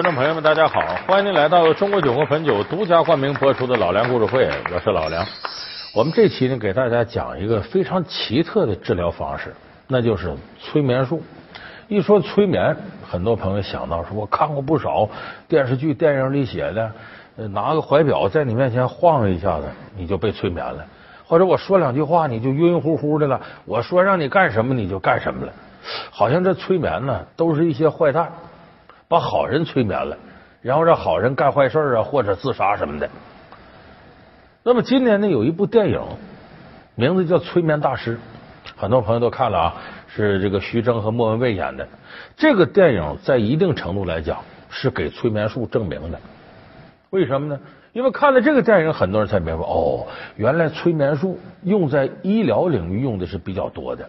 观众朋友们，大家好！欢迎您来到中国酒国汾酒独家冠名播出的《老梁故事会》，我是老梁。我们这期呢，给大家讲一个非常奇特的治疗方式，那就是催眠术。一说催眠，很多朋友想到说，我看过不少电视剧、电影里写的，拿个怀表在你面前晃一下子，你就被催眠了；或者我说两句话，你就晕乎乎的了；我说让你干什么，你就干什么了。好像这催眠呢，都是一些坏蛋把好人催眠了，然后让好人干坏事啊，或者自杀什么的。那么今年呢，有一部电影，名字叫《催眠大师》，很多朋友都看了啊，是这个徐峥和莫文蔚演的。这个电影在一定程度来讲是给催眠术证明的。为什么呢？因为看了这个电影，很多人才明白哦，原来催眠术用在医疗领域用的是比较多的。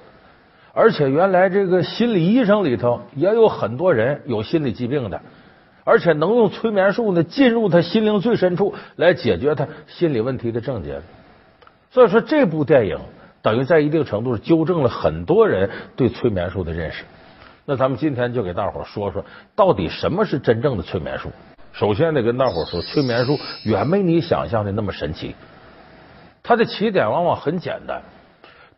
而且原来这个心理医生里头也有很多人有心理疾病的，而且能用催眠术呢进入他心灵最深处来解决他心理问题的症结。所以说这部电影等于在一定程度上纠正了很多人对催眠术的认识。那咱们今天就给大伙说说到底什么是真正的催眠术。首先得跟大伙说，催眠术远没你想象的那么神奇，它的起点往往很简单。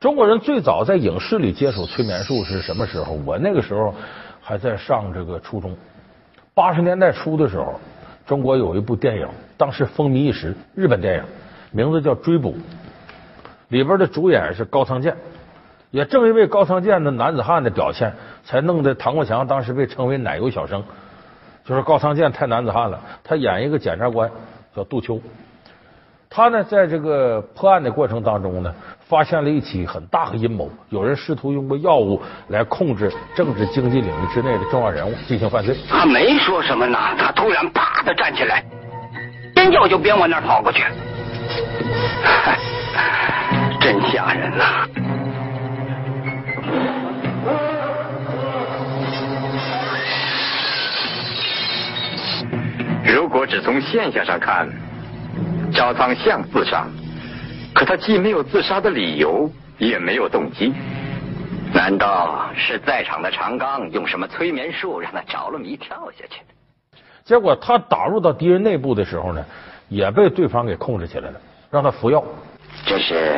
中国人最早在影视里接触催眠术是什么时候？我那个时候还在上这个初中，八十年代初的时候，中国有一部电影，当时风靡一时，日本电影，名字叫《追捕》，里边的主演是高仓健。也正因为高仓健的男子汉的表现，才弄得唐国强当时被称为“奶油小生”，就是高仓健太男子汉了。他演一个检察官叫杜秋，他呢在这个破案的过程当中呢。发现了一起很大的阴谋，有人试图用过药物来控制政治经济领域之内的重要人物进行犯罪。他没说什么呢，他突然啪的站起来，边叫就边往那儿跑过去，真吓人呐！如果只从现象上看，赵仓像自杀。可他既没有自杀的理由，也没有动机，难道是在场的长刚用什么催眠术让他着了迷跳下去？结果他打入到敌人内部的时候呢，也被对方给控制起来了，让他服药。这是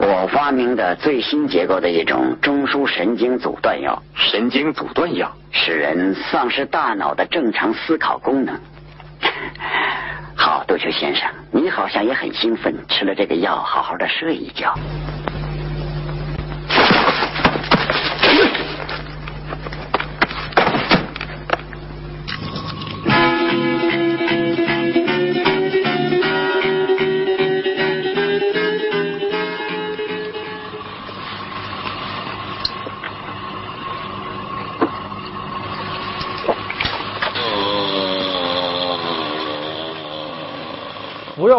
我发明的最新结构的一种中枢神经阻断药，神经阻断药使人丧失大脑的正常思考功能。好，杜秋先生，你好像也很兴奋，吃了这个药，好好的睡一觉。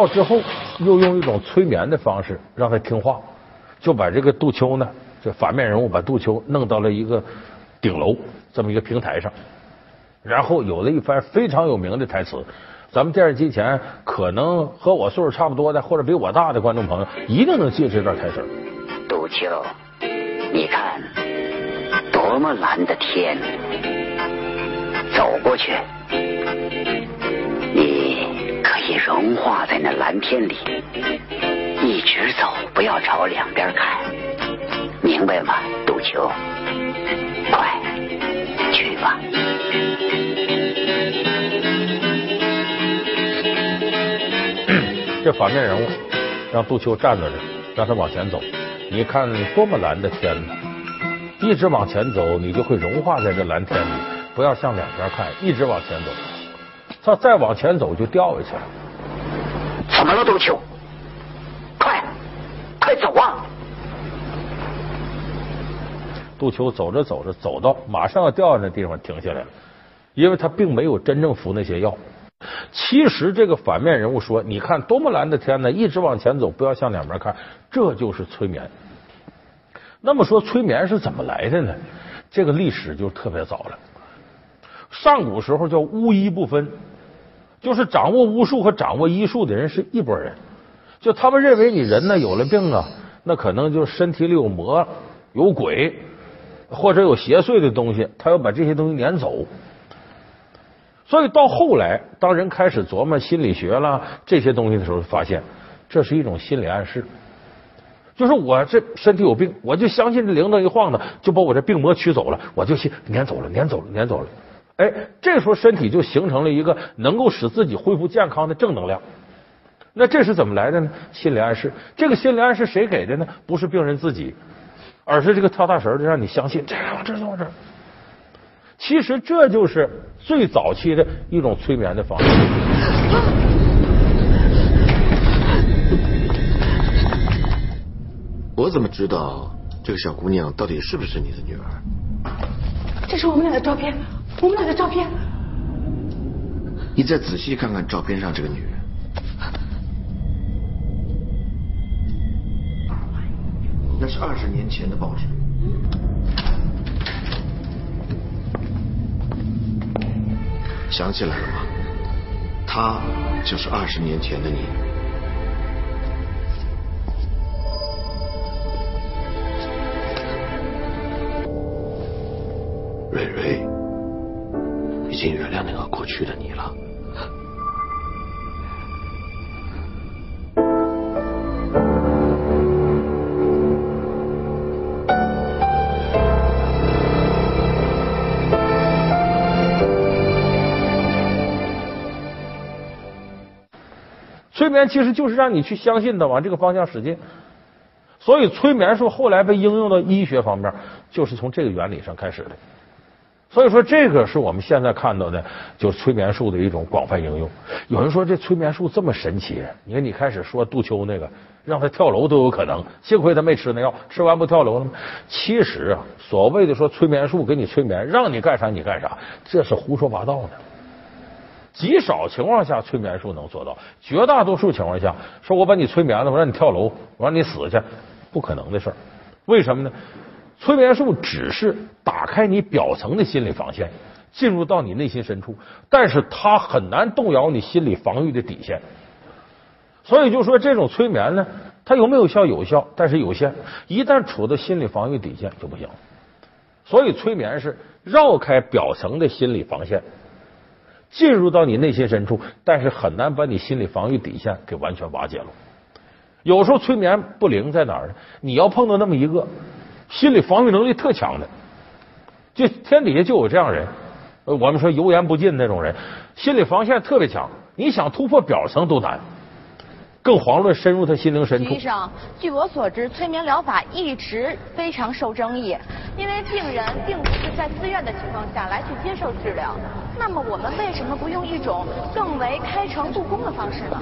之后，又用一种催眠的方式让他听话，就把这个杜秋呢，这反面人物把杜秋弄到了一个顶楼这么一个平台上，然后有了一番非常有名的台词。咱们电视机前可能和我岁数差不多的，或者比我大的观众朋友，一定能记住这段台词。杜秋，你看，多么蓝的天，走过去。融化在那蓝天里，一直走，不要朝两边看，明白吗，杜秋？快去吧。这反面人物让杜秋站在这，让他往前走。你看多么蓝的天呢！一直往前走，你就会融化在这蓝天里。不要向两边看，一直往前走。他再往前走就掉下去了。怎么了，杜秋？快，快走啊！杜秋走着走着，走到马上要掉下来的地方，停下来了，因为他并没有真正服那些药。其实这个反面人物说：“你看多么蓝的天呢，一直往前走，不要向两边看。”这就是催眠。那么说，催眠是怎么来的呢？这个历史就特别早了。上古时候叫巫医不分。就是掌握巫术和掌握医术的人是一拨人，就他们认为你人呢有了病啊，那可能就身体里有魔、有鬼或者有邪祟的东西，他要把这些东西撵走。所以到后来，当人开始琢磨心理学啦这些东西的时候，发现这是一种心理暗示。就是我这身体有病，我就相信这铃铛一晃呢，就把我这病魔驱走了，我就信撵走了，撵走了，撵走了。哎，这时候身体就形成了一个能够使自己恢复健康的正能量。那这是怎么来的呢？心理暗示。这个心理暗示谁给的呢？不是病人自己，而是这个跳大神的让你相信这样这就这。其实这就是最早期的一种催眠的方式。我怎么知道这个小姑娘到底是不是你的女儿？这是我们俩的照片，我们俩的照片。你再仔细看看照片上这个女人，那是二十年前的报纸。想起来了吗？她就是二十年前的你。那个过去的你了。催眠其实就是让你去相信的，往这个方向使劲。所以催眠术后来被应用到医学方面，就是从这个原理上开始的。所以说，这个是我们现在看到的，就是催眠术的一种广泛应用。有人说这催眠术这么神奇，你看你开始说杜秋那个，让他跳楼都有可能，幸亏他没吃那药，吃完不跳楼了吗？其实啊，所谓的说催眠术给你催眠，让你干啥你干啥，这是胡说八道呢。极少情况下催眠术能做到，绝大多数情况下，说我把你催眠了，我让你跳楼，我让你死去，不可能的事儿。为什么呢？催眠术只是打开你表层的心理防线，进入到你内心深处，但是它很难动摇你心理防御的底线。所以就说这种催眠呢，它有没有效？有效，但是有限。一旦处到心理防御底线就不行。所以催眠是绕开表层的心理防线，进入到你内心深处，但是很难把你心理防御底线给完全瓦解了。有时候催眠不灵在哪儿呢？你要碰到那么一个。心理防御能力特强的，就天底下就有这样人。我们说油盐不进那种人，心理防线特别强，你想突破表层都难，更遑论深入他心灵深处。医生，据我所知，催眠疗法一直非常受争议，因为病人并不是在自愿的情况下来去接受治疗。那么我们为什么不用一种更为开诚布公的方式呢？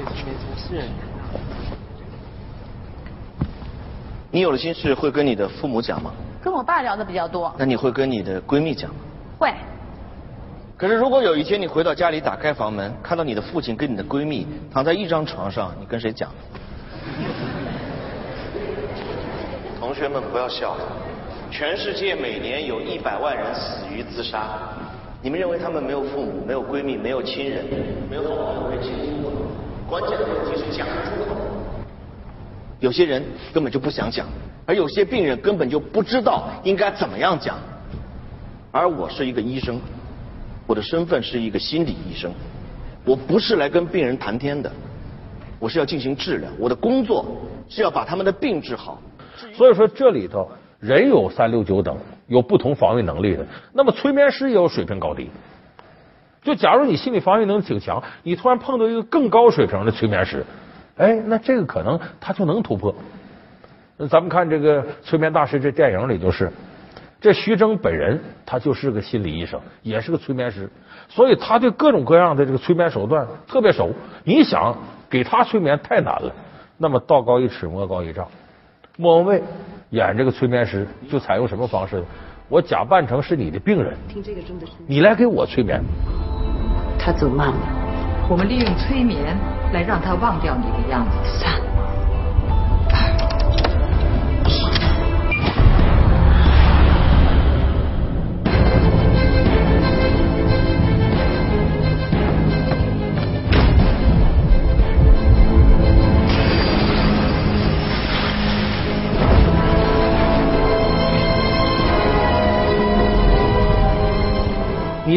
你有了心事会跟你的父母讲吗？跟我爸聊的比较多。那你会跟你的闺蜜讲吗？会。可是如果有一天你回到家里，打开房门，看到你的父亲跟你的闺蜜躺在一张床上，你跟谁讲？同学们不要笑，全世界每年有一百万人死于自杀。你们认为他们没有父母、没有闺蜜、没有亲人、没有好朋友可以倾诉吗？关键的问题是讲。有些人根本就不想讲，而有些病人根本就不知道应该怎么样讲。而我是一个医生，我的身份是一个心理医生，我不是来跟病人谈天的，我是要进行治疗，我的工作是要把他们的病治好。所以说，这里头人有三六九等，有不同防御能力的，那么催眠师也有水平高低。就假如你心理防御能力挺强，你突然碰到一个更高水平的催眠师。哎，那这个可能他就能突破。那咱们看这个《催眠大师》这电影里就是，这徐峥本人他就是个心理医生，也是个催眠师，所以他对各种各样的这个催眠手段特别熟。你想给他催眠太难了，那么道高一尺，魔高一丈。莫文蔚演这个催眠师就采用什么方式？我假扮成是你的病人，你来给我催眠。他走慢了。我们利用催眠来让他忘掉你的样子。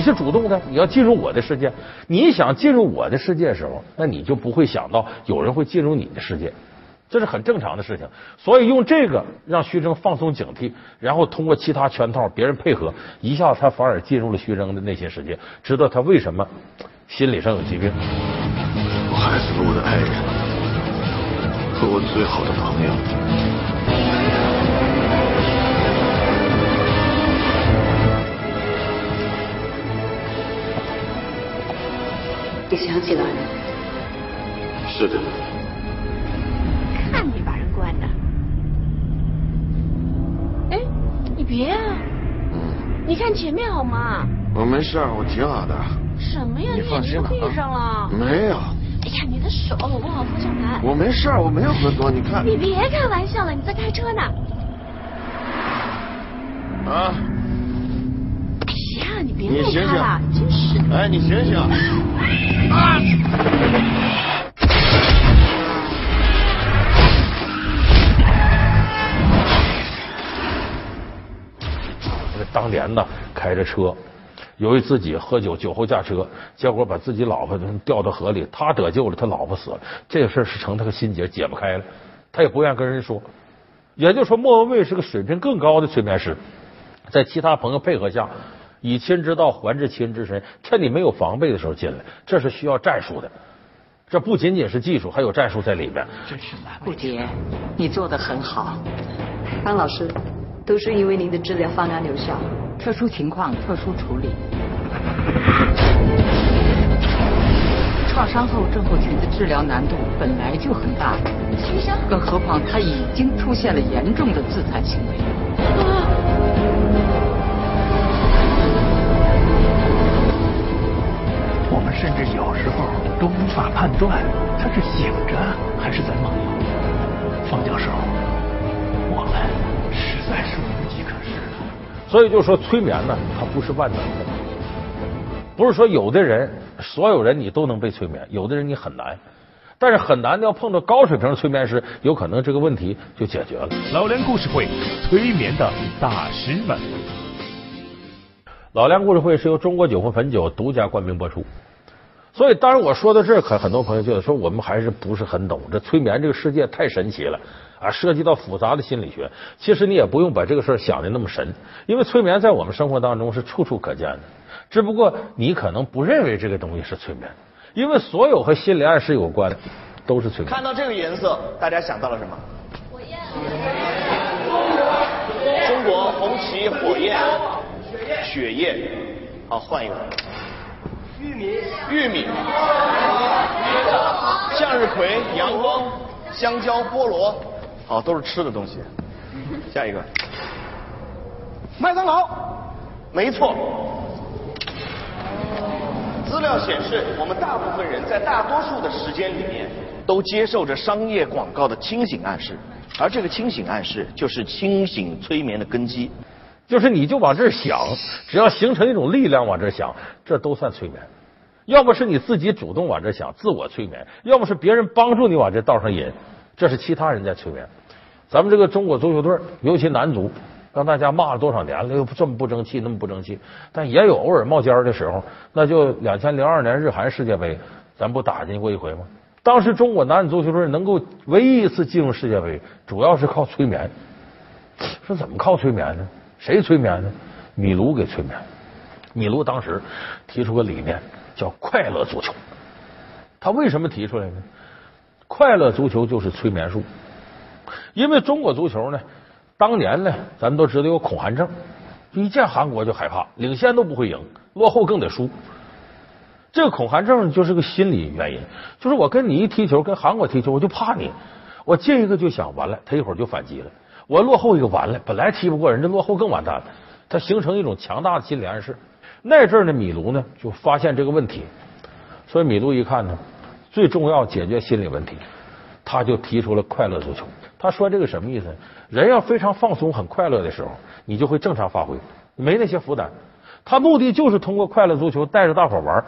你是主动的，你要进入我的世界。你想进入我的世界的时候，那你就不会想到有人会进入你的世界，这是很正常的事情。所以用这个让徐峥放松警惕，然后通过其他圈套，别人配合，一下他反而进入了徐峥的内心世界，知道他为什么心理上有疾病。我害死了我的爱人和我最好的朋友。你想起来了？是的，看你把人惯的。哎，你别啊！你看前面好吗？我没事，我挺好的。什么呀？你放心吧眼睛闭上了。没有，哎呀，你的手我好方向盘。我没事，我没有喝多，你看。你别开玩笑了，你在开车呢。啊！哎呀，你别弄他了，真是的。哎，你醒醒！当年呢，开着车，由于自己喝酒酒后驾车，结果把自己老婆掉到河里，他得救了，他老婆死了，这个事儿是成他个心结，解不开了，他也不愿意跟人说。也就是说，莫文蔚是个水平更高的催眠师，在其他朋友配合下，以亲之道还治亲之身，趁你没有防备的时候进来，这是需要战术的。这不仅仅是技术，还有战术在里边。顾杰，你做的很好。方老师，都是因为您的治疗方案有效，特殊情况特殊处理。创伤后症候群的治疗难度本来就很大，更何况他已经出现了严重的自残行为。甚至有时候都无法判断他是醒着还是在梦游。方教授，我们实在是无计可施了。所以就说催眠呢，它不是万能的，不是说有的人所有人你都能被催眠，有的人你很难。但是很难的要碰到高水平的催眠师，有可能这个问题就解决了。老梁故事会，催眠的大师们。老梁故事会是由中国酒魂汾酒独家冠名播出。所以，当然我说到这儿，可很多朋友觉得说我们还是不是很懂这催眠这个世界太神奇了啊，涉及到复杂的心理学。其实你也不用把这个事儿想的那么神，因为催眠在我们生活当中是处处可见的。只不过你可能不认为这个东西是催眠，因为所有和心理暗示有关的都是催眠。看到这个颜色，大家想到了什么？火焰。中国红旗火焰，血液。好，换一个。玉米。玉米。向日葵、阳光、香蕉、菠萝。好，都是吃的东西。下一个。麦当劳。没错。资料显示，我们大部分人在大多数的时间里面都接受着商业广告的清醒暗示，而这个清醒暗示就是清醒催眠的根基。就是你就往这儿想，只要形成一种力量往这儿想，这都算催眠。要么是你自己主动往这想，自我催眠；要么是别人帮助你往这道上引，这是其他人在催眠。咱们这个中国足球队，尤其男足。让大家骂了多少年了，又这么不争气，那么不争气，但也有偶尔冒尖的时候。那就两千零二年日韩世界杯，咱不打进过一回吗？当时中国男子足球队能够唯一一次进入世界杯，主要是靠催眠。说怎么靠催眠呢？谁催眠呢？米卢给催眠。米卢当时提出个理念，叫快乐足球。他为什么提出来呢？快乐足球就是催眠术，因为中国足球呢。当年呢，咱们都知道有恐韩症，一见韩国就害怕，领先都不会赢，落后更得输。这个恐韩症就是个心理原因，就是我跟你一踢球，跟韩国踢球，我就怕你，我进一个就想完了，他一会儿就反击了，我落后一个完了，本来踢不过人，这落后更完蛋了，它形成一种强大的心理暗示。那阵儿呢，米卢呢就发现这个问题，所以米卢一看呢，最重要解决心理问题，他就提出了快乐足球。他说这个什么意思？人要非常放松、很快乐的时候，你就会正常发挥，没那些负担。他目的就是通过快乐足球带着大伙玩，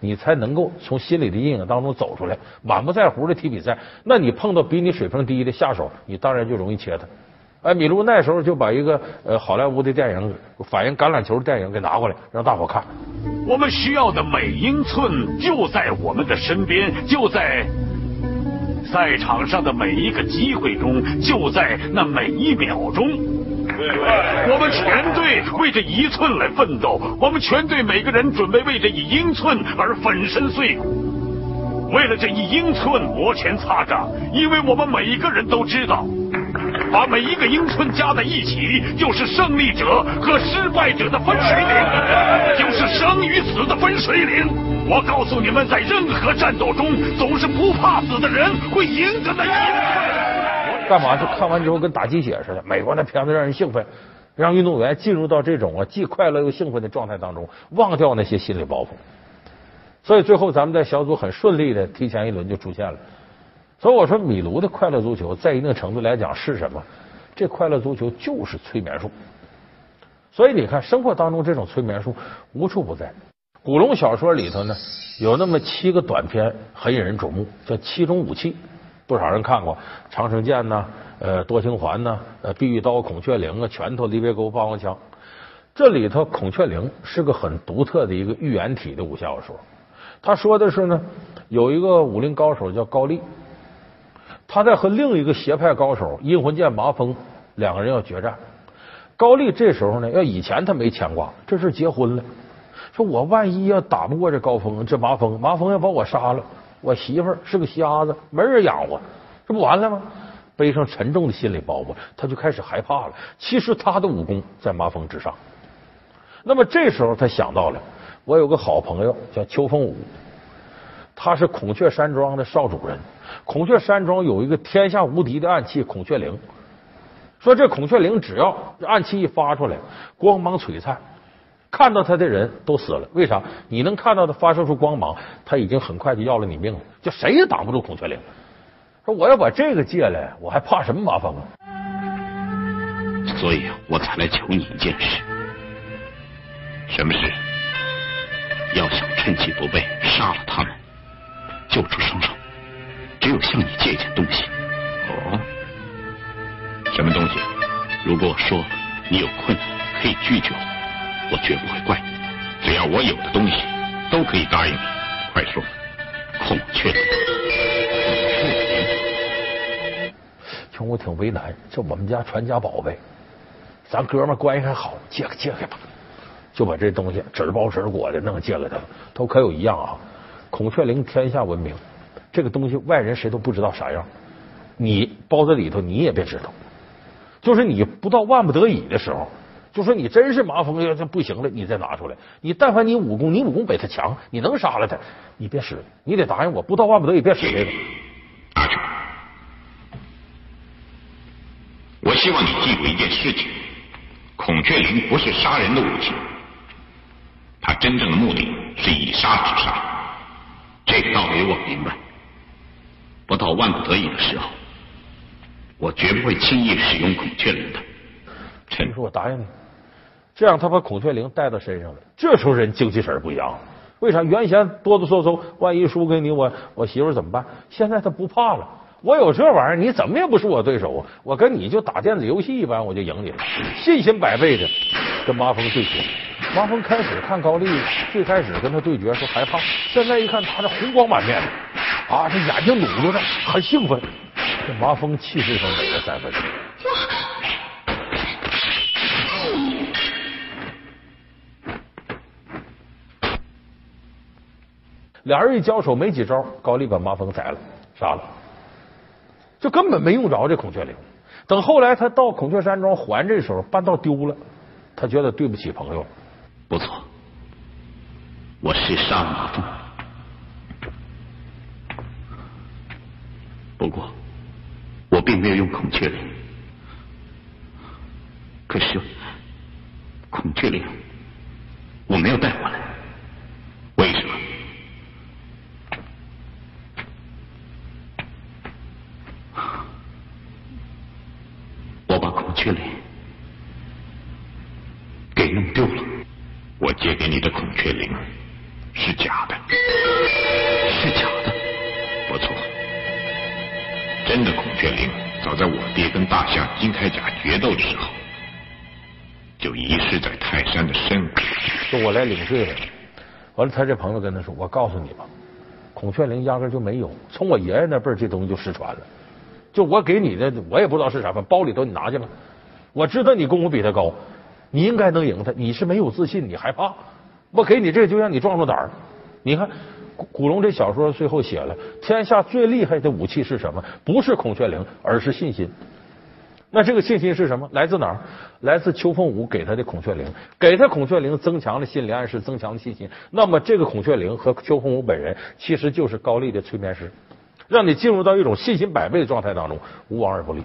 你才能够从心理的阴影当中走出来。满不在乎的踢比赛，那你碰到比你水平低的下手，你当然就容易切他。哎，米卢那时候就把一个呃好莱坞的电影反映橄榄球的电影给拿过来，让大伙看。我们需要的每英寸就在我们的身边，就在赛场上的每一个机会中，就在那每一秒钟。我们全队为这一寸来奋斗，我们全队每个人准备为这一英寸而粉身碎骨。为了这一英寸摩拳擦掌，因为我们每一个人都知道，把每一个英寸加在一起，就是胜利者和失败者的分水岭，就是生与死的分水岭。我告诉你们，在任何战斗中，总是不怕死的人会赢得那一寸。干嘛？就看完之后跟打鸡血似的。美国那片子让人兴奋，让运动员进入到这种啊既快乐又兴奋的状态当中，忘掉那些心理包袱。所以最后咱们在小组很顺利的提前一轮就出现了。所以我说米卢的快乐足球在一定程度来讲是什么？这快乐足球就是催眠术。所以你看生活当中这种催眠术无处不在。古龙小说里头呢有那么七个短篇很引人瞩目，叫七种武器，不少人看过长生剑呐、呃多情环呐、呃碧玉刀、孔雀翎啊、拳头、离别钩、霸王枪。这里头孔雀翎是个很独特的一个寓言体的武侠小说。他说的是呢，有一个武林高手叫高丽，他在和另一个邪派高手阴魂剑麻风两个人要决战。高丽这时候呢，要以前他没牵挂，这是结婚了，说我万一要打不过这高峰，这麻风，麻风要把我杀了，我媳妇是个瞎子，没人养活，这不完了吗？背上沉重的心理包袱，他就开始害怕了。其实他的武功在麻风之上。那么这时候他想到了。我有个好朋友叫邱凤武，他是孔雀山庄的少主人。孔雀山庄有一个天下无敌的暗器孔雀翎，说这孔雀翎只要暗器一发出来，光芒璀璨，看到他的人都死了。为啥？你能看到他发射出光芒，他已经很快就要了你命了，就谁也挡不住孔雀翎。说我要把这个借来，我还怕什么麻烦啊？所以我才来求你一件事，什么事？要想趁其不备杀了他们，救出生生，只有向你借一件东西。哦，什么东西？如果我说你有困难可以拒绝我，我绝不会怪你。只要我有的东西，都可以答应你。快说，孔雀翎。穷我挺为难，这我们家传家宝贝，咱哥们关系还好，借借给吧。就把这东西纸包纸裹的弄借给他了。他可有一样啊，孔雀翎天下闻名，这个东西外人谁都不知道啥样，你包在里头你也别知道。就是你不到万不得已的时候，就说你真是麻风要这不行了，你再拿出来。你但凡你武功，你武功比他强，你能杀了他，你别使，你得答应我，不到万不得已别使这个。拿去。我希望你记住一件事情：孔雀翎不是杀人的武器。它真正的目的是以杀止杀，这个道理我明白。不到万不得已的时候，我绝不会轻易使用孔雀翎的。陈说：“我答应你。”这样，他把孔雀翎带到身上了。这时候人精气神不一样了，为啥？原先哆哆嗦嗦，万一输给你，我我媳妇怎么办？现在他不怕了。我有这玩意儿，你怎么也不是我对手啊！我跟你就打电子游戏一般，我就赢你了，信心百倍的跟麻风对决。麻风开始看高丽，最开始跟他对决时害怕，现在一看他这红光满面的，啊，这眼睛努着呢，很兴奋。这麻风气势上给了三分。俩人一交手没几招，高丽把麻风宰了，杀了，就根本没用着这孔雀翎。等后来他到孔雀山庄还这时候，半道丢了，他觉得对不起朋友。不错，我是杀马蜂，不过我并没有用孔雀翎。可是孔雀翎我没有带回来，为什么？我把孔雀翎给弄丢了。我借给你的孔雀翎是假的，是假的，不错。真的孔雀翎，早在我爹跟大象金铠甲决斗的时候，就遗失在泰山的深处。说我来领罪了。完了，他这朋友跟他说：“我告诉你吧，孔雀翎压根就没有，从我爷爷那辈儿这东西就失传了。就我给你的，我也不知道是啥，包里头你拿去了。我知道你功夫比他高，你应该能赢他。你是没有自信，你害怕。我给你这个，就让你壮壮胆儿。你看古古龙这小说最后写了，天下最厉害的武器是什么？不是孔雀翎，而是信心。那这个信心是什么？来自哪儿？来自邱凤武给他的孔雀翎，给他孔雀翎增强了心理暗示，增强了信心。那么这个孔雀翎和邱凤武本人其实就是高丽的催眠师，让你进入到一种信心百倍的状态当中，无往而不利。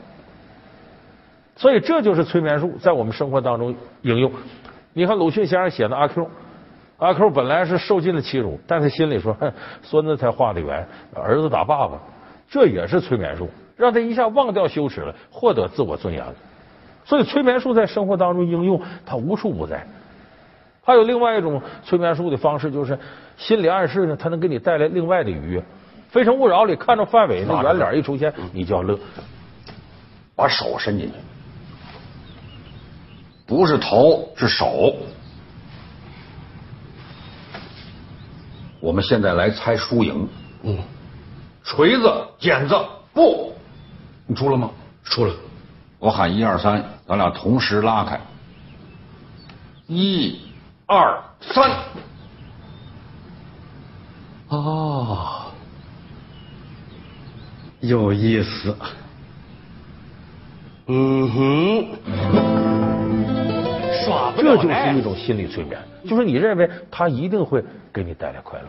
所以这就是催眠术在我们生活当中应用。你看鲁迅先生写的阿 Q，阿 Q 本来是受尽了欺辱，但他心里说：“孙子才画的圆，儿子打爸爸。”这也是催眠术。让他一下忘掉羞耻了，获得自我尊严了。所以催眠术在生活当中应用，它无处不在。还有另外一种催眠术的方式，就是心理暗示呢，它能给你带来另外的愉悦。《非诚勿扰》里看着范伟那圆脸一出现，你就要乐。把手伸进去，不是头是手。我们现在来猜输赢。嗯，锤子、剪子、布。你出了吗？出了。我喊一二三，咱俩同时拉开。一、二、三。哦，有意思。嗯哼，耍不了。这就是一种心理催眠，就是你认为他一定会给你带来快乐。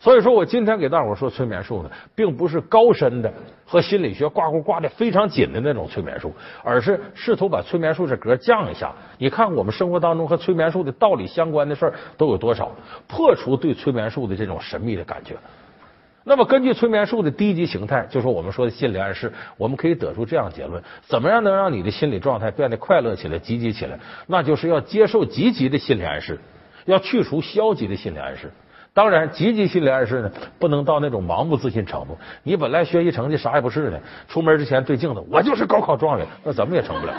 所以说我今天给大伙说催眠术呢，并不是高深的和心理学挂钩挂的非常紧的那种催眠术，而是试图把催眠术这格降一下。你看我们生活当中和催眠术的道理相关的事儿都有多少？破除对催眠术的这种神秘的感觉。那么根据催眠术的低级形态，就是我们说的心理暗示，我们可以得出这样结论：怎么样能让你的心理状态变得快乐起来、积极起来？那就是要接受积极的心理暗示，要去除消极的心理暗示。当然，积极心理暗示呢，不能到那种盲目自信程度。你本来学习成绩啥也不是的，出门之前对镜子，我就是高考状元，那怎么也成不了。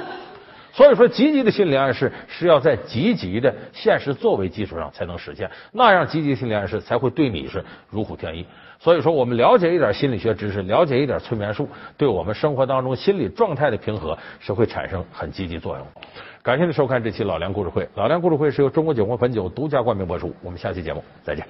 所以说，积极的心理暗示是要在积极的现实作为基础上才能实现，那样积极心理暗示才会对你是如虎添翼。所以说，我们了解一点心理学知识，了解一点催眠术，对我们生活当中心理状态的平和是会产生很积极作用。感谢您收看这期老梁故事会，老梁故事会是由中国酒国汾酒独家冠名播出。我们下期节目再见。